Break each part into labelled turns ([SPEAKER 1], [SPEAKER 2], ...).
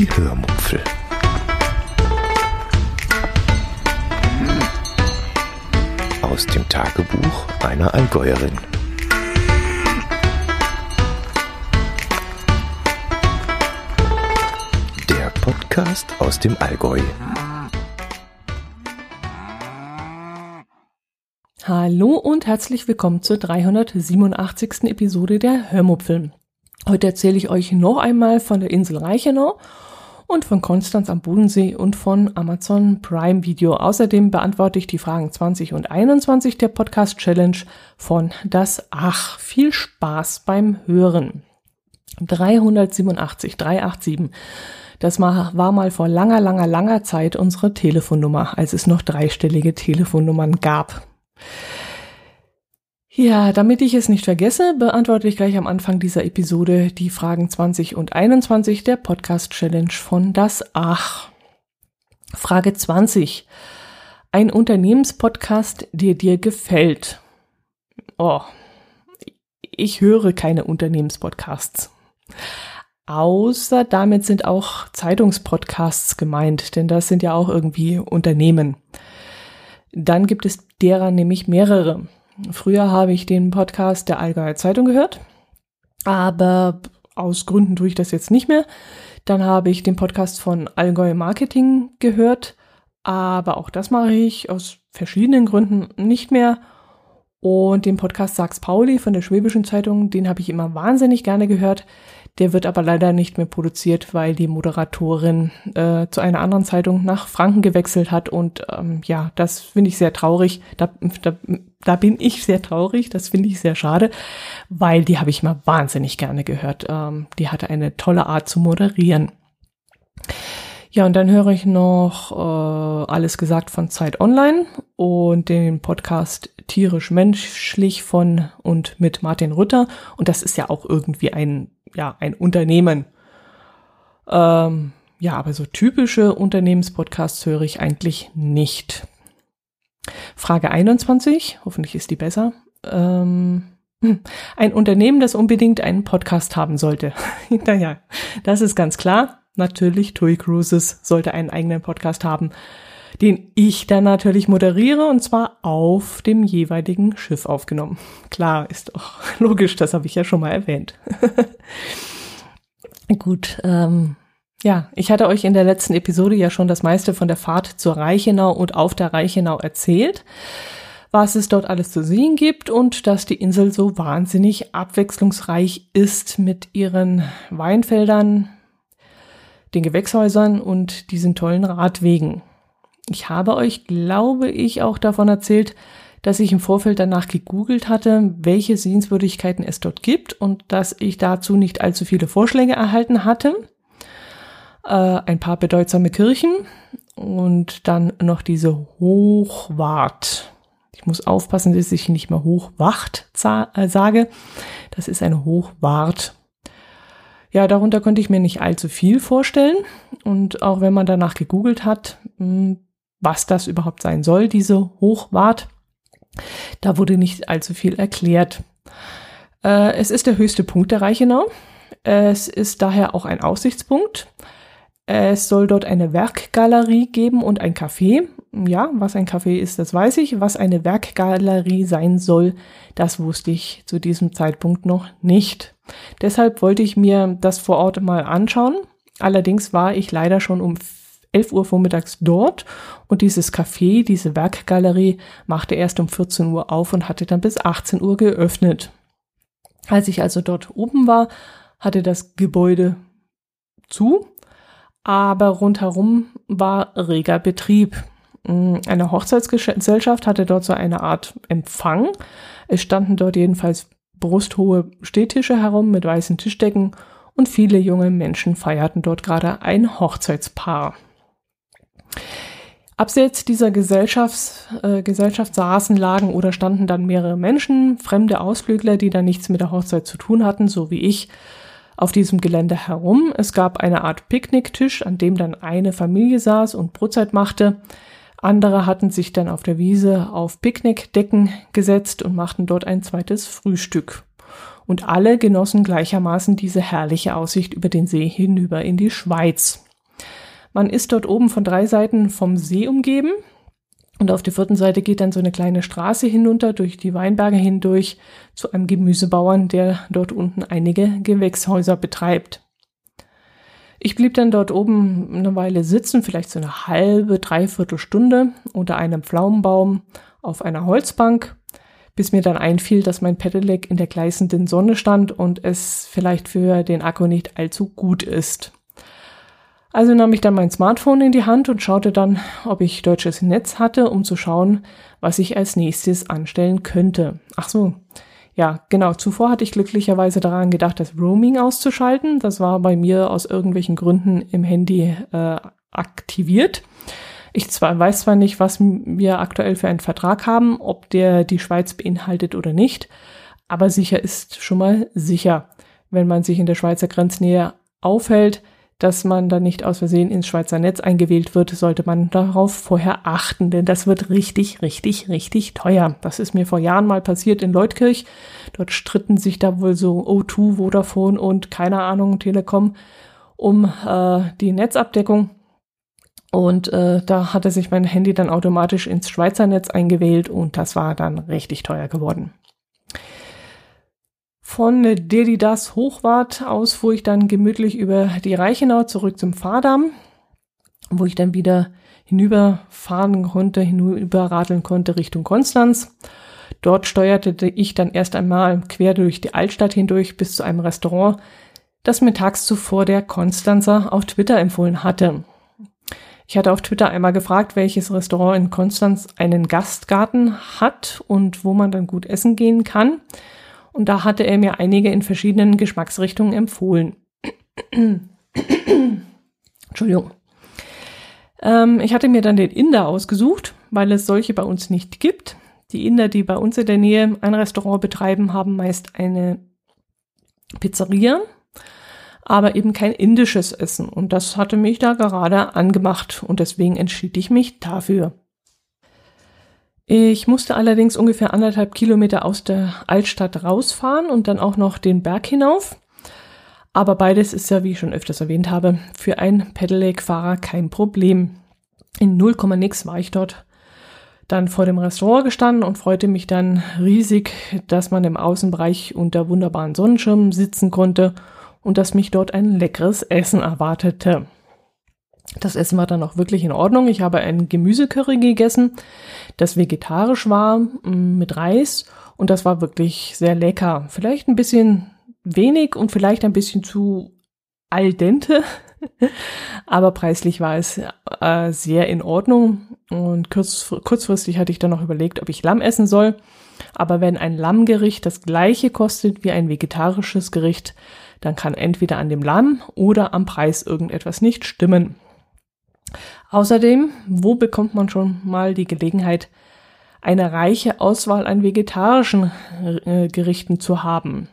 [SPEAKER 1] Die Hörmupfel. Aus dem Tagebuch einer Allgäuerin. Der Podcast aus dem Allgäu.
[SPEAKER 2] Hallo und herzlich willkommen zur 387. Episode der Hörmupfel. Heute erzähle ich euch noch einmal von der Insel Reichenau und von Konstanz am Bodensee und von Amazon Prime Video. Außerdem beantworte ich die Fragen 20 und 21 der Podcast Challenge von Das Ach. Viel Spaß beim Hören. 387, 387. Das war mal vor langer, langer, langer Zeit unsere Telefonnummer, als es noch dreistellige Telefonnummern gab. Ja, damit ich es nicht vergesse, beantworte ich gleich am Anfang dieser Episode die Fragen 20 und 21 der Podcast Challenge von Das Ach. Frage 20. Ein Unternehmenspodcast, der dir gefällt. Oh, ich höre keine Unternehmenspodcasts. Außer damit sind auch Zeitungspodcasts gemeint, denn das sind ja auch irgendwie Unternehmen. Dann gibt es derer nämlich mehrere. Früher habe ich den Podcast der Allgäuer Zeitung gehört, aber aus Gründen tue ich das jetzt nicht mehr. Dann habe ich den Podcast von Allgäu Marketing gehört, aber auch das mache ich aus verschiedenen Gründen nicht mehr. Und den Podcast Sachs Pauli von der Schwäbischen Zeitung, den habe ich immer wahnsinnig gerne gehört. Der wird aber leider nicht mehr produziert, weil die Moderatorin äh, zu einer anderen Zeitung nach Franken gewechselt hat. Und ähm, ja, das finde ich sehr traurig. Da, da, da bin ich sehr traurig. Das finde ich sehr schade, weil die habe ich mal wahnsinnig gerne gehört. Ähm, die hatte eine tolle Art zu moderieren. Ja, und dann höre ich noch äh, alles gesagt von Zeit Online und den Podcast Tierisch Menschlich von und mit Martin Rütter. Und das ist ja auch irgendwie ein ja, ein Unternehmen. Ähm, ja, aber so typische Unternehmenspodcasts höre ich eigentlich nicht. Frage 21, hoffentlich ist die besser. Ähm, hm, ein Unternehmen, das unbedingt einen Podcast haben sollte. naja, das ist ganz klar. Natürlich, TUI Cruises sollte einen eigenen Podcast haben, den ich dann natürlich moderiere und zwar auf dem jeweiligen Schiff aufgenommen. Klar, ist doch logisch, das habe ich ja schon mal erwähnt. Gut, ähm, ja, ich hatte euch in der letzten Episode ja schon das meiste von der Fahrt zur Reichenau und auf der Reichenau erzählt, was es dort alles zu sehen gibt und dass die Insel so wahnsinnig abwechslungsreich ist mit ihren Weinfeldern, den Gewächshäusern und diesen tollen Radwegen. Ich habe euch, glaube ich, auch davon erzählt, dass ich im Vorfeld danach gegoogelt hatte, welche Sehenswürdigkeiten es dort gibt und dass ich dazu nicht allzu viele Vorschläge erhalten hatte. Äh, ein paar bedeutsame Kirchen und dann noch diese Hochwart. Ich muss aufpassen, dass ich nicht mehr Hochwacht äh, sage. Das ist eine Hochwart. Ja, darunter konnte ich mir nicht allzu viel vorstellen. Und auch wenn man danach gegoogelt hat, hm, was das überhaupt sein soll, diese Hochwart, da wurde nicht allzu viel erklärt. Äh, es ist der höchste Punkt der Reichenau. Es ist daher auch ein Aussichtspunkt. Es soll dort eine Werkgalerie geben und ein Café. Ja, was ein Café ist, das weiß ich. Was eine Werkgalerie sein soll, das wusste ich zu diesem Zeitpunkt noch nicht. Deshalb wollte ich mir das vor Ort mal anschauen. Allerdings war ich leider schon um 11 Uhr vormittags dort und dieses Café, diese Werkgalerie, machte erst um 14 Uhr auf und hatte dann bis 18 Uhr geöffnet. Als ich also dort oben war, hatte das Gebäude zu, aber rundherum war reger Betrieb. Hm, eine Hochzeitsgesellschaft hatte dort so eine Art Empfang. Es standen dort jedenfalls brusthohe Stehtische herum mit weißen Tischdecken und viele junge Menschen feierten dort gerade ein Hochzeitspaar. Abseits dieser Gesellschafts, äh, Gesellschaft saßen, lagen oder standen dann mehrere Menschen, fremde Ausflügler, die dann nichts mit der Hochzeit zu tun hatten, so wie ich, auf diesem Gelände herum. Es gab eine Art Picknicktisch, an dem dann eine Familie saß und Brotzeit machte. Andere hatten sich dann auf der Wiese auf Picknickdecken gesetzt und machten dort ein zweites Frühstück. Und alle genossen gleichermaßen diese herrliche Aussicht über den See hinüber in die Schweiz. Man ist dort oben von drei Seiten vom See umgeben. Und auf der vierten Seite geht dann so eine kleine Straße hinunter durch die Weinberge hindurch zu einem Gemüsebauern, der dort unten einige Gewächshäuser betreibt. Ich blieb dann dort oben eine Weile sitzen, vielleicht so eine halbe, dreiviertel Stunde unter einem Pflaumenbaum auf einer Holzbank, bis mir dann einfiel, dass mein Pedelec in der gleißenden Sonne stand und es vielleicht für den Akku nicht allzu gut ist. Also nahm ich dann mein Smartphone in die Hand und schaute dann, ob ich deutsches Netz hatte, um zu schauen, was ich als nächstes anstellen könnte. Ach so. Ja, genau. Zuvor hatte ich glücklicherweise daran gedacht, das Roaming auszuschalten. Das war bei mir aus irgendwelchen Gründen im Handy äh, aktiviert. Ich zwar, weiß zwar nicht, was wir aktuell für einen Vertrag haben, ob der die Schweiz beinhaltet oder nicht, aber sicher ist schon mal sicher, wenn man sich in der Schweizer Grenznähe aufhält, dass man dann nicht aus Versehen ins Schweizer Netz eingewählt wird, sollte man darauf vorher achten, denn das wird richtig, richtig, richtig teuer. Das ist mir vor Jahren mal passiert in Leutkirch. Dort stritten sich da wohl so O2, Vodafone und keine Ahnung, Telekom um äh, die Netzabdeckung. Und äh, da hatte sich mein Handy dann automatisch ins Schweizer Netz eingewählt und das war dann richtig teuer geworden. Von Dedidas Hochwart aus fuhr ich dann gemütlich über die Reichenau zurück zum Fahrdamm, wo ich dann wieder hinüberfahren konnte, hinüberradeln konnte Richtung Konstanz. Dort steuerte ich dann erst einmal quer durch die Altstadt hindurch bis zu einem Restaurant, das mir tags zuvor der Konstanzer auf Twitter empfohlen hatte. Ich hatte auf Twitter einmal gefragt, welches Restaurant in Konstanz einen Gastgarten hat und wo man dann gut essen gehen kann und da hatte er mir einige in verschiedenen Geschmacksrichtungen empfohlen. Entschuldigung. Ähm, ich hatte mir dann den Inder ausgesucht, weil es solche bei uns nicht gibt. Die Inder, die bei uns in der Nähe ein Restaurant betreiben, haben meist eine Pizzeria, aber eben kein indisches Essen. Und das hatte mich da gerade angemacht und deswegen entschied ich mich dafür. Ich musste allerdings ungefähr anderthalb Kilometer aus der Altstadt rausfahren und dann auch noch den Berg hinauf. Aber beides ist ja, wie ich schon öfters erwähnt habe, für einen Pedelec-Fahrer kein Problem. In 0, nix war ich dort dann vor dem Restaurant gestanden und freute mich dann riesig, dass man im Außenbereich unter wunderbaren Sonnenschirmen sitzen konnte und dass mich dort ein leckeres Essen erwartete. Das Essen war dann auch wirklich in Ordnung. Ich habe ein Gemüsecurry gegessen, das vegetarisch war, mm, mit Reis. Und das war wirklich sehr lecker. Vielleicht ein bisschen wenig und vielleicht ein bisschen zu al dente. Aber preislich war es äh, sehr in Ordnung. Und kurz, kurzfristig hatte ich dann noch überlegt, ob ich Lamm essen soll. Aber wenn ein Lammgericht das gleiche kostet wie ein vegetarisches Gericht, dann kann entweder an dem Lamm oder am Preis irgendetwas nicht stimmen. Außerdem, wo bekommt man schon mal die Gelegenheit, eine reiche Auswahl an vegetarischen äh, Gerichten zu haben?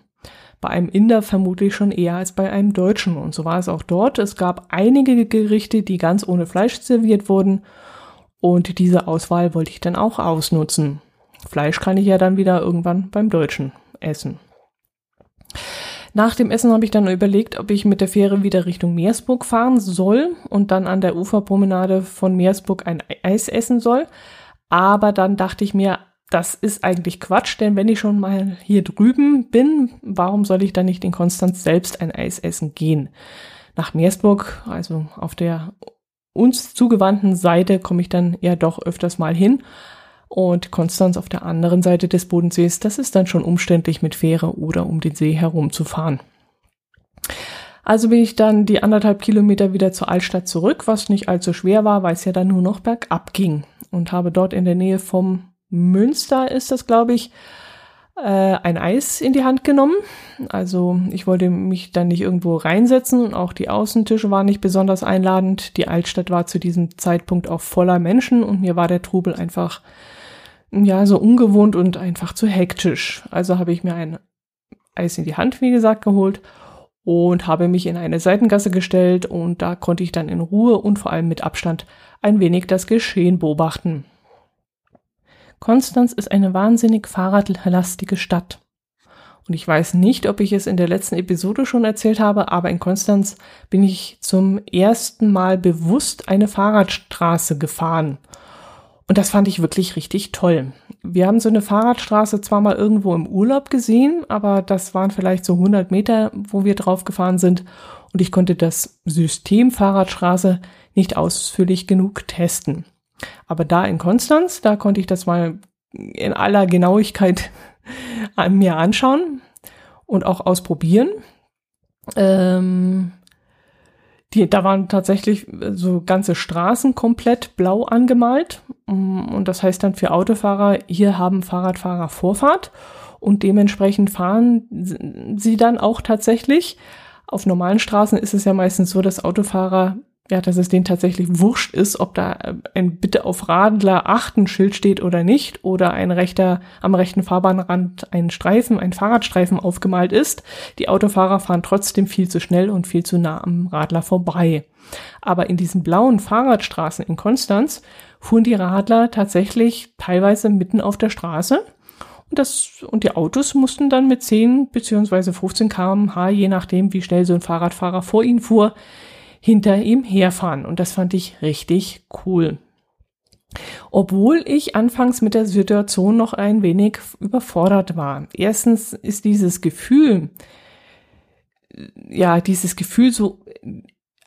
[SPEAKER 2] Bei einem Inder vermutlich schon eher als bei einem Deutschen. Und so war es auch dort. Es gab einige Gerichte, die ganz ohne Fleisch serviert wurden. Und diese Auswahl wollte ich dann auch ausnutzen. Fleisch kann ich ja dann wieder irgendwann beim Deutschen essen. Nach dem Essen habe ich dann überlegt, ob ich mit der Fähre wieder Richtung Meersburg fahren soll und dann an der Uferpromenade von Meersburg ein Eis essen soll. Aber dann dachte ich mir, das ist eigentlich Quatsch, denn wenn ich schon mal hier drüben bin, warum soll ich dann nicht in Konstanz selbst ein Eis essen gehen? Nach Meersburg, also auf der uns zugewandten Seite, komme ich dann ja doch öfters mal hin. Und Konstanz auf der anderen Seite des Bodensees, das ist dann schon umständlich mit Fähre oder um den See herumzufahren. Also bin ich dann die anderthalb Kilometer wieder zur Altstadt zurück, was nicht allzu schwer war, weil es ja dann nur noch bergab ging. Und habe dort in der Nähe vom Münster ist das, glaube ich, äh, ein Eis in die Hand genommen. Also ich wollte mich dann nicht irgendwo reinsetzen und auch die Außentische waren nicht besonders einladend. Die Altstadt war zu diesem Zeitpunkt auch voller Menschen und mir war der Trubel einfach ja, so ungewohnt und einfach zu hektisch. Also habe ich mir ein Eis in die Hand, wie gesagt, geholt und habe mich in eine Seitengasse gestellt und da konnte ich dann in Ruhe und vor allem mit Abstand ein wenig das Geschehen beobachten. Konstanz ist eine wahnsinnig fahrradlastige Stadt. Und ich weiß nicht, ob ich es in der letzten Episode schon erzählt habe, aber in Konstanz bin ich zum ersten Mal bewusst eine Fahrradstraße gefahren. Und das fand ich wirklich richtig toll. Wir haben so eine Fahrradstraße zwar mal irgendwo im Urlaub gesehen, aber das waren vielleicht so 100 Meter, wo wir drauf gefahren sind. Und ich konnte das System Fahrradstraße nicht ausführlich genug testen. Aber da in Konstanz, da konnte ich das mal in aller Genauigkeit mir anschauen und auch ausprobieren. Ähm, die, da waren tatsächlich so ganze Straßen komplett blau angemalt. Und das heißt dann für Autofahrer, hier haben Fahrradfahrer Vorfahrt und dementsprechend fahren sie dann auch tatsächlich. Auf normalen Straßen ist es ja meistens so, dass Autofahrer ja, dass es denen tatsächlich wurscht ist, ob da äh, ein Bitte auf Radler achten Schild steht oder nicht oder ein rechter, am rechten Fahrbahnrand ein Streifen, ein Fahrradstreifen aufgemalt ist. Die Autofahrer fahren trotzdem viel zu schnell und viel zu nah am Radler vorbei. Aber in diesen blauen Fahrradstraßen in Konstanz fuhren die Radler tatsächlich teilweise mitten auf der Straße. Und, das, und die Autos mussten dann mit 10 beziehungsweise 15 kmh, je nachdem, wie schnell so ein Fahrradfahrer vor ihnen fuhr, hinter ihm herfahren. Und das fand ich richtig cool. Obwohl ich anfangs mit der Situation noch ein wenig überfordert war. Erstens ist dieses Gefühl, ja, dieses Gefühl, so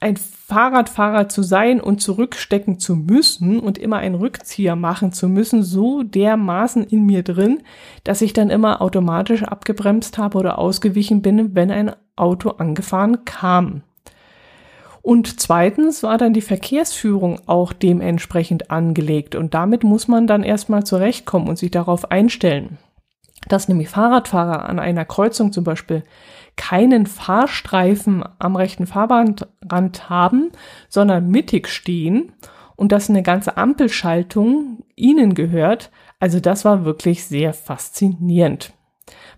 [SPEAKER 2] ein Fahrradfahrer zu sein und zurückstecken zu müssen und immer einen Rückzieher machen zu müssen, so dermaßen in mir drin, dass ich dann immer automatisch abgebremst habe oder ausgewichen bin, wenn ein Auto angefahren kam. Und zweitens war dann die Verkehrsführung auch dementsprechend angelegt. Und damit muss man dann erstmal zurechtkommen und sich darauf einstellen. Dass nämlich Fahrradfahrer an einer Kreuzung zum Beispiel keinen Fahrstreifen am rechten Fahrbahnrand haben, sondern mittig stehen und dass eine ganze Ampelschaltung ihnen gehört. Also das war wirklich sehr faszinierend.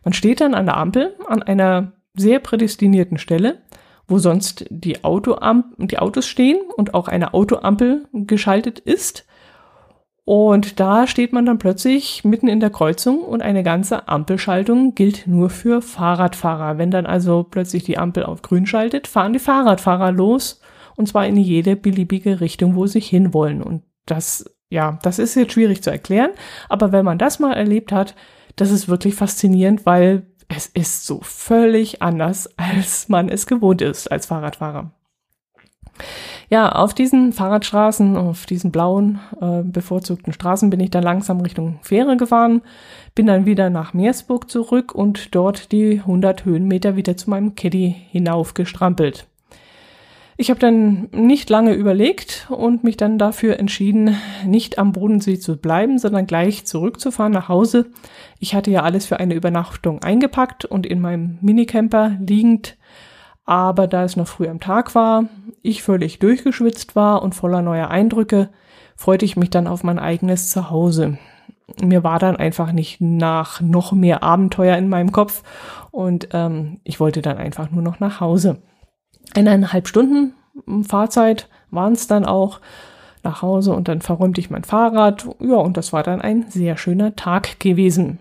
[SPEAKER 2] Man steht dann an der Ampel an einer sehr prädestinierten Stelle wo sonst die, Autoamp die Autos stehen und auch eine Autoampel geschaltet ist. Und da steht man dann plötzlich mitten in der Kreuzung und eine ganze Ampelschaltung gilt nur für Fahrradfahrer. Wenn dann also plötzlich die Ampel auf grün schaltet, fahren die Fahrradfahrer los und zwar in jede beliebige Richtung, wo sie hinwollen. Und das, ja, das ist jetzt schwierig zu erklären, aber wenn man das mal erlebt hat, das ist wirklich faszinierend, weil es ist so völlig anders, als man es gewohnt ist als Fahrradfahrer. Ja, auf diesen Fahrradstraßen, auf diesen blauen äh, bevorzugten Straßen bin ich dann langsam Richtung Fähre gefahren, bin dann wieder nach Meersburg zurück und dort die 100 Höhenmeter wieder zu meinem Caddy hinaufgestrampelt. Ich habe dann nicht lange überlegt und mich dann dafür entschieden, nicht am Bodensee zu bleiben, sondern gleich zurückzufahren nach Hause. Ich hatte ja alles für eine Übernachtung eingepackt und in meinem Minicamper liegend, aber da es noch früh am Tag war, ich völlig durchgeschwitzt war und voller neuer Eindrücke, freute ich mich dann auf mein eigenes Zuhause. Mir war dann einfach nicht nach noch mehr Abenteuer in meinem Kopf und ähm, ich wollte dann einfach nur noch nach Hause eineinhalb Stunden Fahrzeit waren es dann auch nach Hause und dann verräumte ich mein Fahrrad. Ja, und das war dann ein sehr schöner Tag gewesen.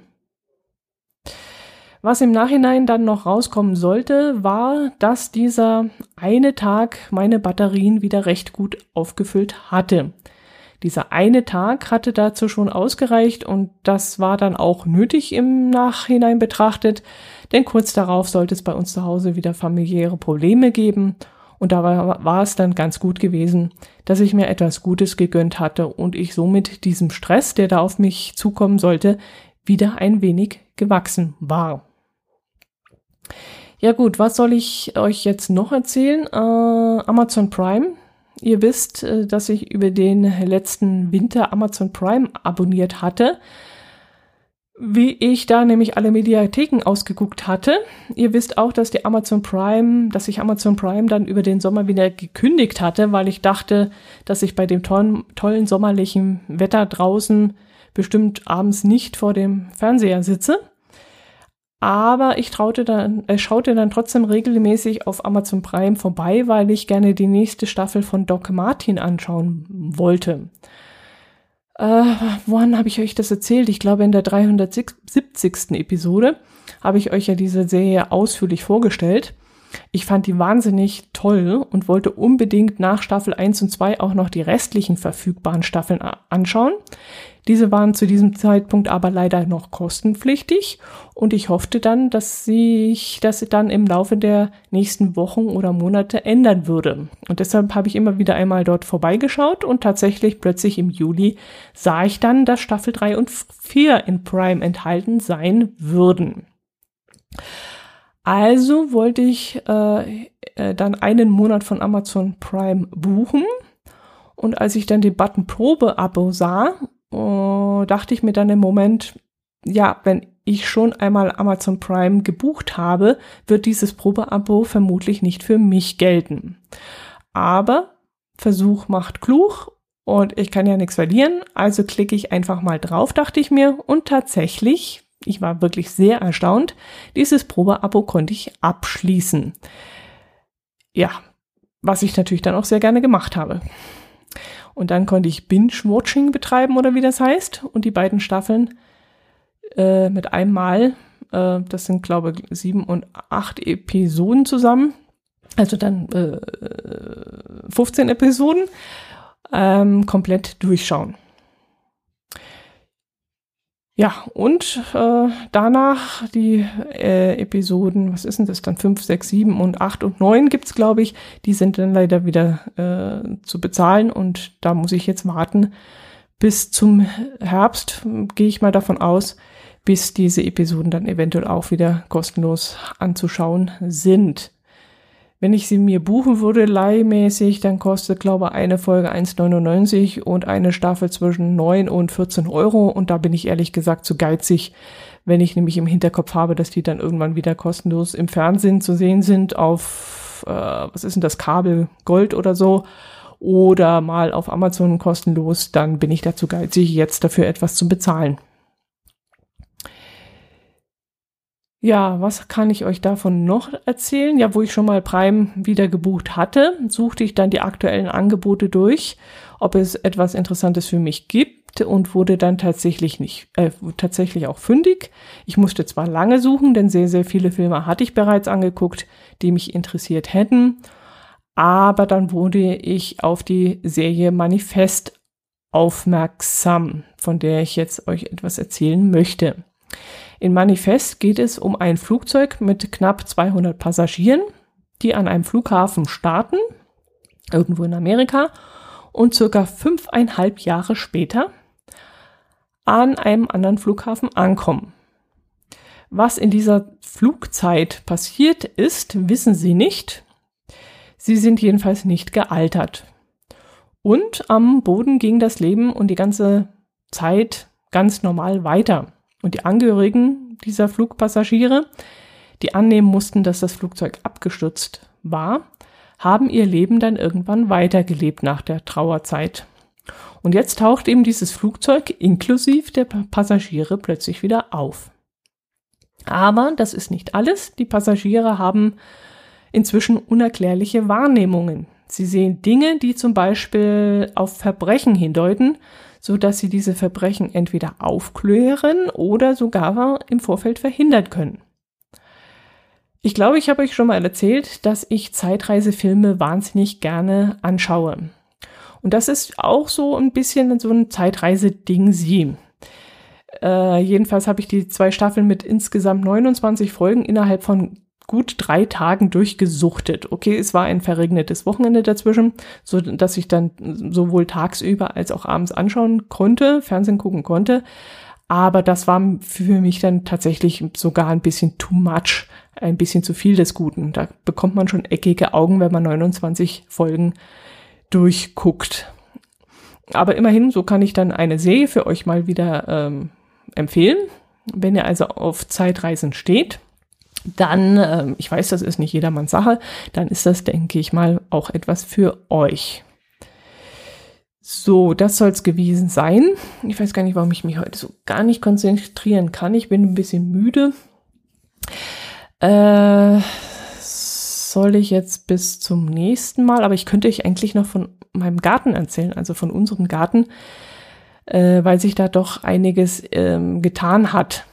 [SPEAKER 2] Was im Nachhinein dann noch rauskommen sollte, war, dass dieser eine Tag meine Batterien wieder recht gut aufgefüllt hatte. Dieser eine Tag hatte dazu schon ausgereicht und das war dann auch nötig im Nachhinein betrachtet, denn kurz darauf sollte es bei uns zu Hause wieder familiäre Probleme geben und da war, war es dann ganz gut gewesen, dass ich mir etwas Gutes gegönnt hatte und ich somit diesem Stress, der da auf mich zukommen sollte, wieder ein wenig gewachsen war. Ja gut, was soll ich euch jetzt noch erzählen? Äh, Amazon Prime. Ihr wisst, äh, dass ich über den letzten Winter Amazon Prime abonniert hatte wie ich da nämlich alle Mediatheken ausgeguckt hatte. Ihr wisst auch, dass die Amazon Prime, dass ich Amazon Prime dann über den Sommer wieder gekündigt hatte, weil ich dachte, dass ich bei dem tollen, tollen sommerlichen Wetter draußen bestimmt abends nicht vor dem Fernseher sitze. Aber ich traute dann, äh, schaute dann trotzdem regelmäßig auf Amazon Prime vorbei, weil ich gerne die nächste Staffel von Doc Martin anschauen wollte. Äh, woran habe ich euch das erzählt? Ich glaube, in der 370. Episode habe ich euch ja diese Serie ausführlich vorgestellt. Ich fand die wahnsinnig toll und wollte unbedingt nach Staffel 1 und 2 auch noch die restlichen verfügbaren Staffeln anschauen. Diese waren zu diesem Zeitpunkt aber leider noch kostenpflichtig und ich hoffte dann, dass sich das dann im Laufe der nächsten Wochen oder Monate ändern würde. Und deshalb habe ich immer wieder einmal dort vorbeigeschaut und tatsächlich plötzlich im Juli sah ich dann, dass Staffel 3 und 4 in Prime enthalten sein würden. Also wollte ich äh, äh, dann einen Monat von Amazon Prime buchen. Und als ich dann den Button Probe-Abo sah, äh, dachte ich mir dann im Moment, ja, wenn ich schon einmal Amazon Prime gebucht habe, wird dieses Probe-Abo vermutlich nicht für mich gelten. Aber Versuch macht klug und ich kann ja nichts verlieren, also klicke ich einfach mal drauf, dachte ich mir, und tatsächlich ich war wirklich sehr erstaunt. Dieses Probeabo konnte ich abschließen. Ja, was ich natürlich dann auch sehr gerne gemacht habe. Und dann konnte ich Binge-Watching betreiben oder wie das heißt und die beiden Staffeln äh, mit einem Mal, äh, das sind glaube ich sieben und acht Episoden zusammen, also dann äh, 15 Episoden, ähm, komplett durchschauen. Ja, und äh, danach die äh, Episoden, was ist denn das dann, 5, 6, 7 und 8 und 9 gibt's glaube ich, die sind dann leider wieder äh, zu bezahlen und da muss ich jetzt warten bis zum Herbst, gehe ich mal davon aus, bis diese Episoden dann eventuell auch wieder kostenlos anzuschauen sind. Wenn ich sie mir buchen würde, leihmäßig, dann kostet, glaube ich, eine Folge 1,99 und eine Staffel zwischen 9 und 14 Euro. Und da bin ich ehrlich gesagt zu geizig, wenn ich nämlich im Hinterkopf habe, dass die dann irgendwann wieder kostenlos im Fernsehen zu sehen sind auf, äh, was ist denn das, Kabel Gold oder so. Oder mal auf Amazon kostenlos, dann bin ich dazu geizig, jetzt dafür etwas zu bezahlen. Ja, was kann ich euch davon noch erzählen? Ja, wo ich schon mal Prime wieder gebucht hatte, suchte ich dann die aktuellen Angebote durch, ob es etwas Interessantes für mich gibt und wurde dann tatsächlich nicht, äh, tatsächlich auch fündig. Ich musste zwar lange suchen, denn sehr, sehr viele Filme hatte ich bereits angeguckt, die mich interessiert hätten, aber dann wurde ich auf die Serie Manifest aufmerksam, von der ich jetzt euch etwas erzählen möchte. In Manifest geht es um ein Flugzeug mit knapp 200 Passagieren, die an einem Flughafen starten, irgendwo in Amerika, und circa fünfeinhalb Jahre später an einem anderen Flughafen ankommen. Was in dieser Flugzeit passiert ist, wissen sie nicht. Sie sind jedenfalls nicht gealtert. Und am Boden ging das Leben und die ganze Zeit ganz normal weiter. Und die Angehörigen dieser Flugpassagiere, die annehmen mussten, dass das Flugzeug abgestürzt war, haben ihr Leben dann irgendwann weitergelebt nach der Trauerzeit. Und jetzt taucht eben dieses Flugzeug inklusive der Passagiere plötzlich wieder auf. Aber das ist nicht alles. Die Passagiere haben inzwischen unerklärliche Wahrnehmungen. Sie sehen Dinge, die zum Beispiel auf Verbrechen hindeuten, so dass sie diese Verbrechen entweder aufklären oder sogar im Vorfeld verhindern können. Ich glaube, ich habe euch schon mal erzählt, dass ich Zeitreisefilme wahnsinnig gerne anschaue. Und das ist auch so ein bisschen so ein Zeitreise-Ding sie. Äh, jedenfalls habe ich die zwei Staffeln mit insgesamt 29 Folgen innerhalb von gut drei Tagen durchgesuchtet. Okay, es war ein verregnetes Wochenende dazwischen, so dass ich dann sowohl tagsüber als auch abends anschauen konnte, Fernsehen gucken konnte. Aber das war für mich dann tatsächlich sogar ein bisschen too much, ein bisschen zu viel des Guten. Da bekommt man schon eckige Augen, wenn man 29 Folgen durchguckt. Aber immerhin, so kann ich dann eine Serie für euch mal wieder ähm, empfehlen. Wenn ihr also auf Zeitreisen steht, dann, äh, ich weiß, das ist nicht jedermanns Sache, dann ist das, denke ich mal, auch etwas für euch. So, das soll es gewesen sein. Ich weiß gar nicht, warum ich mich heute so gar nicht konzentrieren kann. Ich bin ein bisschen müde. Äh, soll ich jetzt bis zum nächsten Mal, aber ich könnte euch eigentlich noch von meinem Garten erzählen, also von unserem Garten. äh, weil sich da doch einiges ähm, getan hat.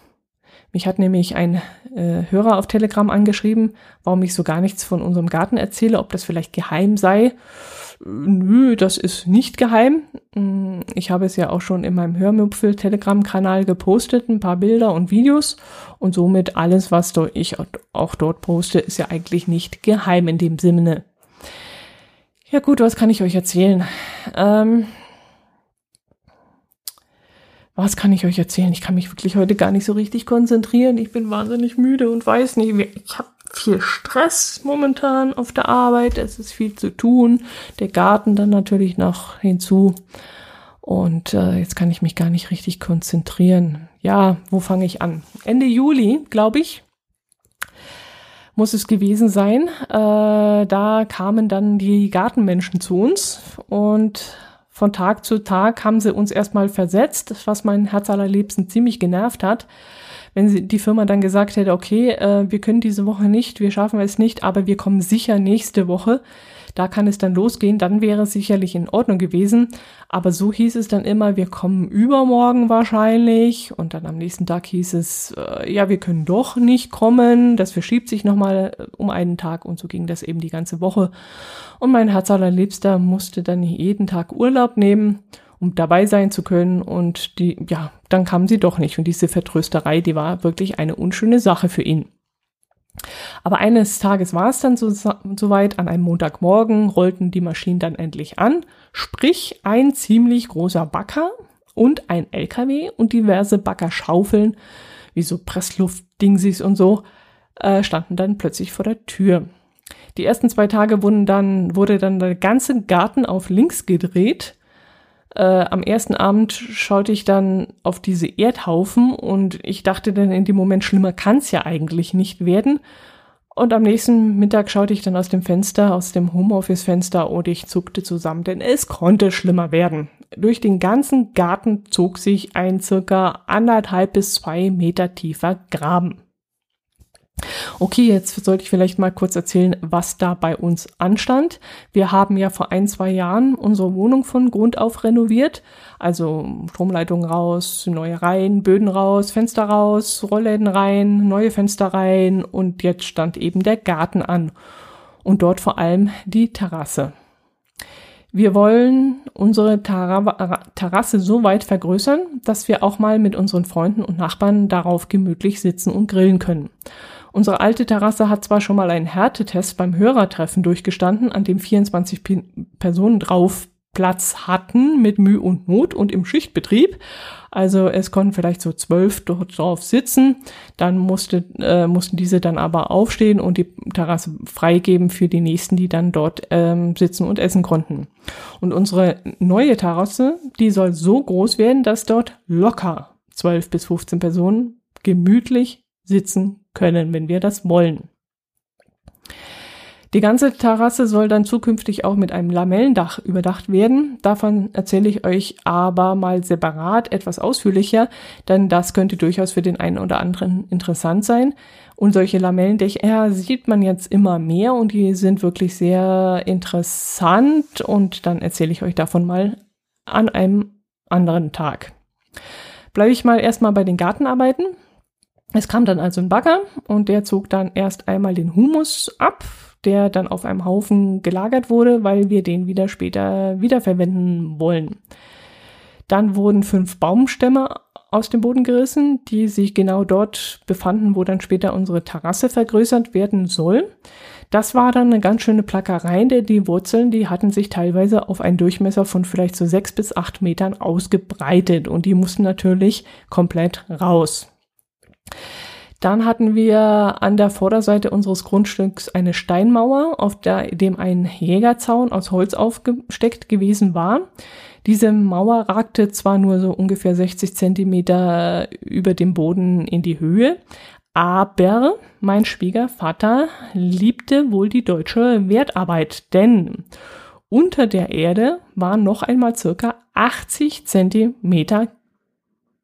[SPEAKER 2] Mich hat nämlich ein äh, Hörer auf Telegram angeschrieben, warum ich so gar nichts von unserem Garten erzähle, ob das vielleicht geheim sei. Nö, das ist nicht geheim. Mm, ich habe es ja auch schon in meinem Hörmüpfel Telegram-Kanal gepostet, ein paar Bilder und Videos. Und somit alles, was ich auch dort poste, ist ja eigentlich nicht geheim in dem Sinne. Ja gut, was kann ich euch erzählen? Ähm, was kann ich euch erzählen? Ich kann mich wirklich heute gar nicht so richtig konzentrieren. Ich bin wahnsinnig müde und weiß nicht, ich habe viel Stress momentan auf der Arbeit. Es ist viel zu tun. Der Garten dann natürlich noch hinzu. Und äh, jetzt kann ich mich gar nicht richtig konzentrieren. Ja, wo fange ich an? Ende Juli, glaube ich, muss es gewesen sein. Äh, da kamen dann die Gartenmenschen zu uns und von Tag zu Tag haben sie uns erstmal versetzt, was mein Herz allerliebsten ziemlich genervt hat. Wenn sie, die Firma dann gesagt hätte, okay, äh, wir können diese Woche nicht, wir schaffen es nicht, aber wir kommen sicher nächste Woche, da kann es dann losgehen, dann wäre es sicherlich in Ordnung gewesen. Aber so hieß es dann immer, wir kommen übermorgen wahrscheinlich. Und dann am nächsten Tag hieß es, äh, ja, wir können doch nicht kommen. Das verschiebt sich nochmal äh, um einen Tag. Und so ging das eben die ganze Woche. Und mein Herz allerliebster musste dann jeden Tag Urlaub nehmen um dabei sein zu können. Und die, ja, dann kam sie doch nicht. Und diese Vertrösterei, die war wirklich eine unschöne Sache für ihn. Aber eines Tages war es dann so, so an einem Montagmorgen rollten die Maschinen dann endlich an, sprich ein ziemlich großer Bagger und ein LKW und diverse Baggerschaufeln, wie so Pressluftdingsies und so, äh, standen dann plötzlich vor der Tür. Die ersten zwei Tage wurden dann, wurde dann der ganze Garten auf links gedreht. Äh, am ersten Abend schaute ich dann auf diese Erdhaufen und ich dachte dann in dem Moment, schlimmer kann's ja eigentlich nicht werden. Und am nächsten Mittag schaute ich dann aus dem Fenster, aus dem Homeoffice-Fenster und ich zuckte zusammen, denn es konnte schlimmer werden. Durch den ganzen Garten zog sich ein circa anderthalb bis zwei Meter tiefer Graben. Okay, jetzt sollte ich vielleicht mal kurz erzählen, was da bei uns anstand. Wir haben ja vor ein, zwei Jahren unsere Wohnung von Grund auf renoviert. Also Stromleitungen raus, neue Reihen, Böden raus, Fenster raus, Rollläden rein, neue Fenster rein und jetzt stand eben der Garten an. Und dort vor allem die Terrasse. Wir wollen unsere Terrasse so weit vergrößern, dass wir auch mal mit unseren Freunden und Nachbarn darauf gemütlich sitzen und grillen können. Unsere alte Terrasse hat zwar schon mal einen Härtetest beim Hörertreffen durchgestanden, an dem 24 P Personen drauf Platz hatten mit Mühe und Not und im Schichtbetrieb. Also es konnten vielleicht so zwölf dort drauf sitzen. Dann musste, äh, mussten diese dann aber aufstehen und die Terrasse freigeben für die nächsten, die dann dort ähm, sitzen und essen konnten. Und unsere neue Terrasse, die soll so groß werden, dass dort locker zwölf bis 15 Personen gemütlich sitzen können, wenn wir das wollen. Die ganze Terrasse soll dann zukünftig auch mit einem Lamellendach überdacht werden. Davon erzähle ich euch aber mal separat etwas ausführlicher, denn das könnte durchaus für den einen oder anderen interessant sein. Und solche Lamellendächer sieht man jetzt immer mehr und die sind wirklich sehr interessant und dann erzähle ich euch davon mal an einem anderen Tag. Bleibe ich mal erstmal bei den Gartenarbeiten. Es kam dann also ein Bagger und der zog dann erst einmal den Humus ab, der dann auf einem Haufen gelagert wurde, weil wir den wieder später wiederverwenden wollen. Dann wurden fünf Baumstämme aus dem Boden gerissen, die sich genau dort befanden, wo dann später unsere Terrasse vergrößert werden soll. Das war dann eine ganz schöne Plackerei, denn die Wurzeln, die hatten sich teilweise auf einen Durchmesser von vielleicht so sechs bis acht Metern ausgebreitet und die mussten natürlich komplett raus. Dann hatten wir an der Vorderseite unseres Grundstücks eine Steinmauer, auf der dem ein Jägerzaun aus Holz aufgesteckt gewesen war. Diese Mauer ragte zwar nur so ungefähr 60 Zentimeter über dem Boden in die Höhe, aber mein Schwiegervater liebte wohl die deutsche Wertarbeit, denn unter der Erde waren noch einmal circa 80 Zentimeter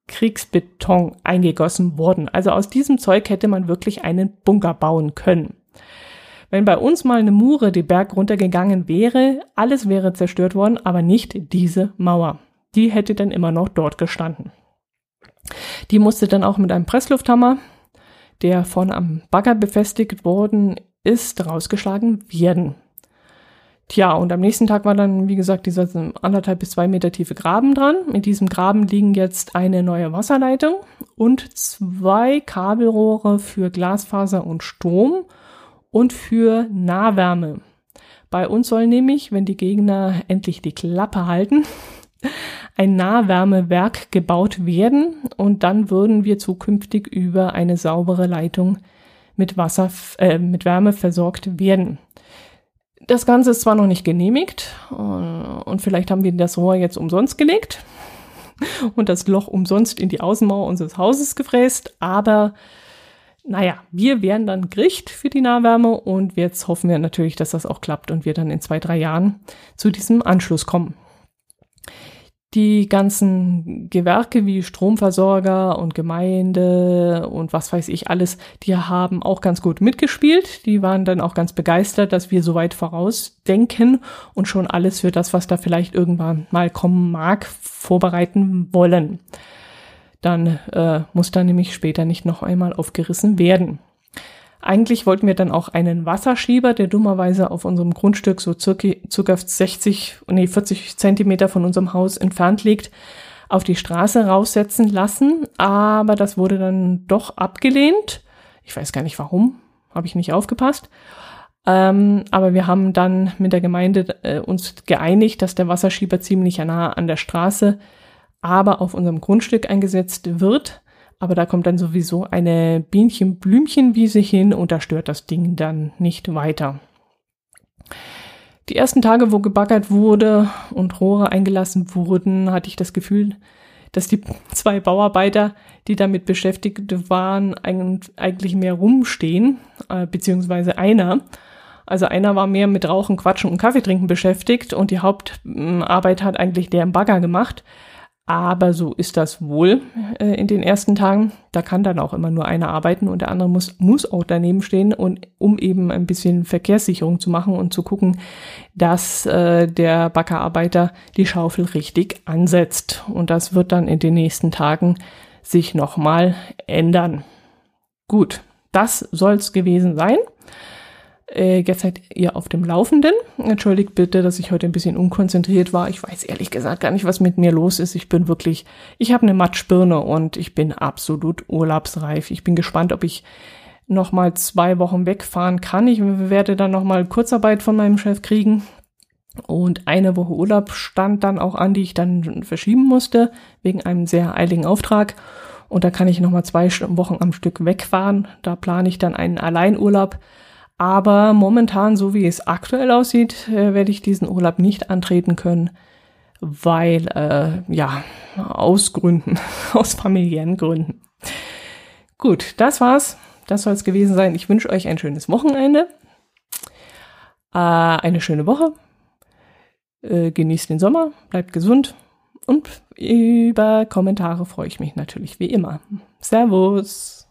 [SPEAKER 2] Kriegsbeton eingegossen worden. Also aus diesem Zeug hätte man wirklich einen Bunker bauen können. Wenn bei uns mal eine Mure die Berg runtergegangen wäre, alles wäre zerstört worden, aber nicht diese Mauer. die hätte dann immer noch dort gestanden. Die musste dann auch mit einem Presslufthammer, der vorne am Bagger befestigt worden ist, rausgeschlagen werden. Tja, und am nächsten Tag war dann, wie gesagt, dieser anderthalb bis zwei Meter tiefe Graben dran. In diesem Graben liegen jetzt eine neue Wasserleitung und zwei Kabelrohre für Glasfaser und Strom und für Nahwärme. Bei uns soll nämlich, wenn die Gegner endlich die Klappe halten, ein Nahwärmewerk gebaut werden und dann würden wir zukünftig über eine saubere Leitung mit Wasser, äh, mit Wärme versorgt werden. Das Ganze ist zwar noch nicht genehmigt äh, und vielleicht haben wir das Rohr jetzt umsonst gelegt und das Loch umsonst in die Außenmauer unseres Hauses gefräst, aber naja, wir wären dann Gericht für die Nahwärme und jetzt hoffen wir natürlich, dass das auch klappt und wir dann in zwei, drei Jahren zu diesem Anschluss kommen. Die ganzen Gewerke wie Stromversorger und Gemeinde und was weiß ich alles, die haben auch ganz gut mitgespielt. Die waren dann auch ganz begeistert, dass wir so weit vorausdenken und schon alles für das, was da vielleicht irgendwann mal kommen mag, vorbereiten wollen. Dann äh, muss da nämlich später nicht noch einmal aufgerissen werden. Eigentlich wollten wir dann auch einen Wasserschieber, der dummerweise auf unserem Grundstück so circa, circa 60, nee, 40 Zentimeter von unserem Haus entfernt liegt, auf die Straße raussetzen lassen. Aber das wurde dann doch abgelehnt. Ich weiß gar nicht warum, habe ich nicht aufgepasst. Ähm, aber wir haben dann mit der Gemeinde äh, uns geeinigt, dass der Wasserschieber ziemlich nah an der Straße, aber auf unserem Grundstück eingesetzt wird aber da kommt dann sowieso eine Bienchen-Blümchenwiese hin und da stört das Ding dann nicht weiter. Die ersten Tage, wo gebaggert wurde und Rohre eingelassen wurden, hatte ich das Gefühl, dass die zwei Bauarbeiter, die damit beschäftigt waren, eigentlich mehr rumstehen, äh, beziehungsweise einer. Also einer war mehr mit Rauchen, Quatschen und Kaffee trinken beschäftigt und die Hauptarbeit hat eigentlich der Bagger gemacht. Aber so ist das wohl äh, in den ersten Tagen. Da kann dann auch immer nur einer arbeiten und der andere muss, muss auch daneben stehen und um eben ein bisschen Verkehrssicherung zu machen und zu gucken, dass äh, der Backerarbeiter die Schaufel richtig ansetzt. Und das wird dann in den nächsten Tagen sich nochmal ändern. Gut, das soll's gewesen sein. Äh, jetzt seid ihr auf dem Laufenden. Entschuldigt bitte, dass ich heute ein bisschen unkonzentriert war. Ich weiß ehrlich gesagt gar nicht, was mit mir los ist. Ich bin wirklich, ich habe eine Matschbirne und ich bin absolut urlaubsreif. Ich bin gespannt, ob ich noch mal zwei Wochen wegfahren kann. Ich werde dann noch mal Kurzarbeit von meinem Chef kriegen. Und eine Woche Urlaub stand dann auch an, die ich dann verschieben musste, wegen einem sehr eiligen Auftrag. Und da kann ich noch mal zwei Wochen am Stück wegfahren. Da plane ich dann einen Alleinurlaub aber momentan, so wie es aktuell aussieht, äh, werde ich diesen Urlaub nicht antreten können, weil, äh, ja, aus Gründen, aus familiären Gründen. Gut, das war's. Das soll es gewesen sein. Ich wünsche euch ein schönes Wochenende, äh, eine schöne Woche. Äh, genießt den Sommer, bleibt gesund und über Kommentare freue ich mich natürlich wie immer. Servus!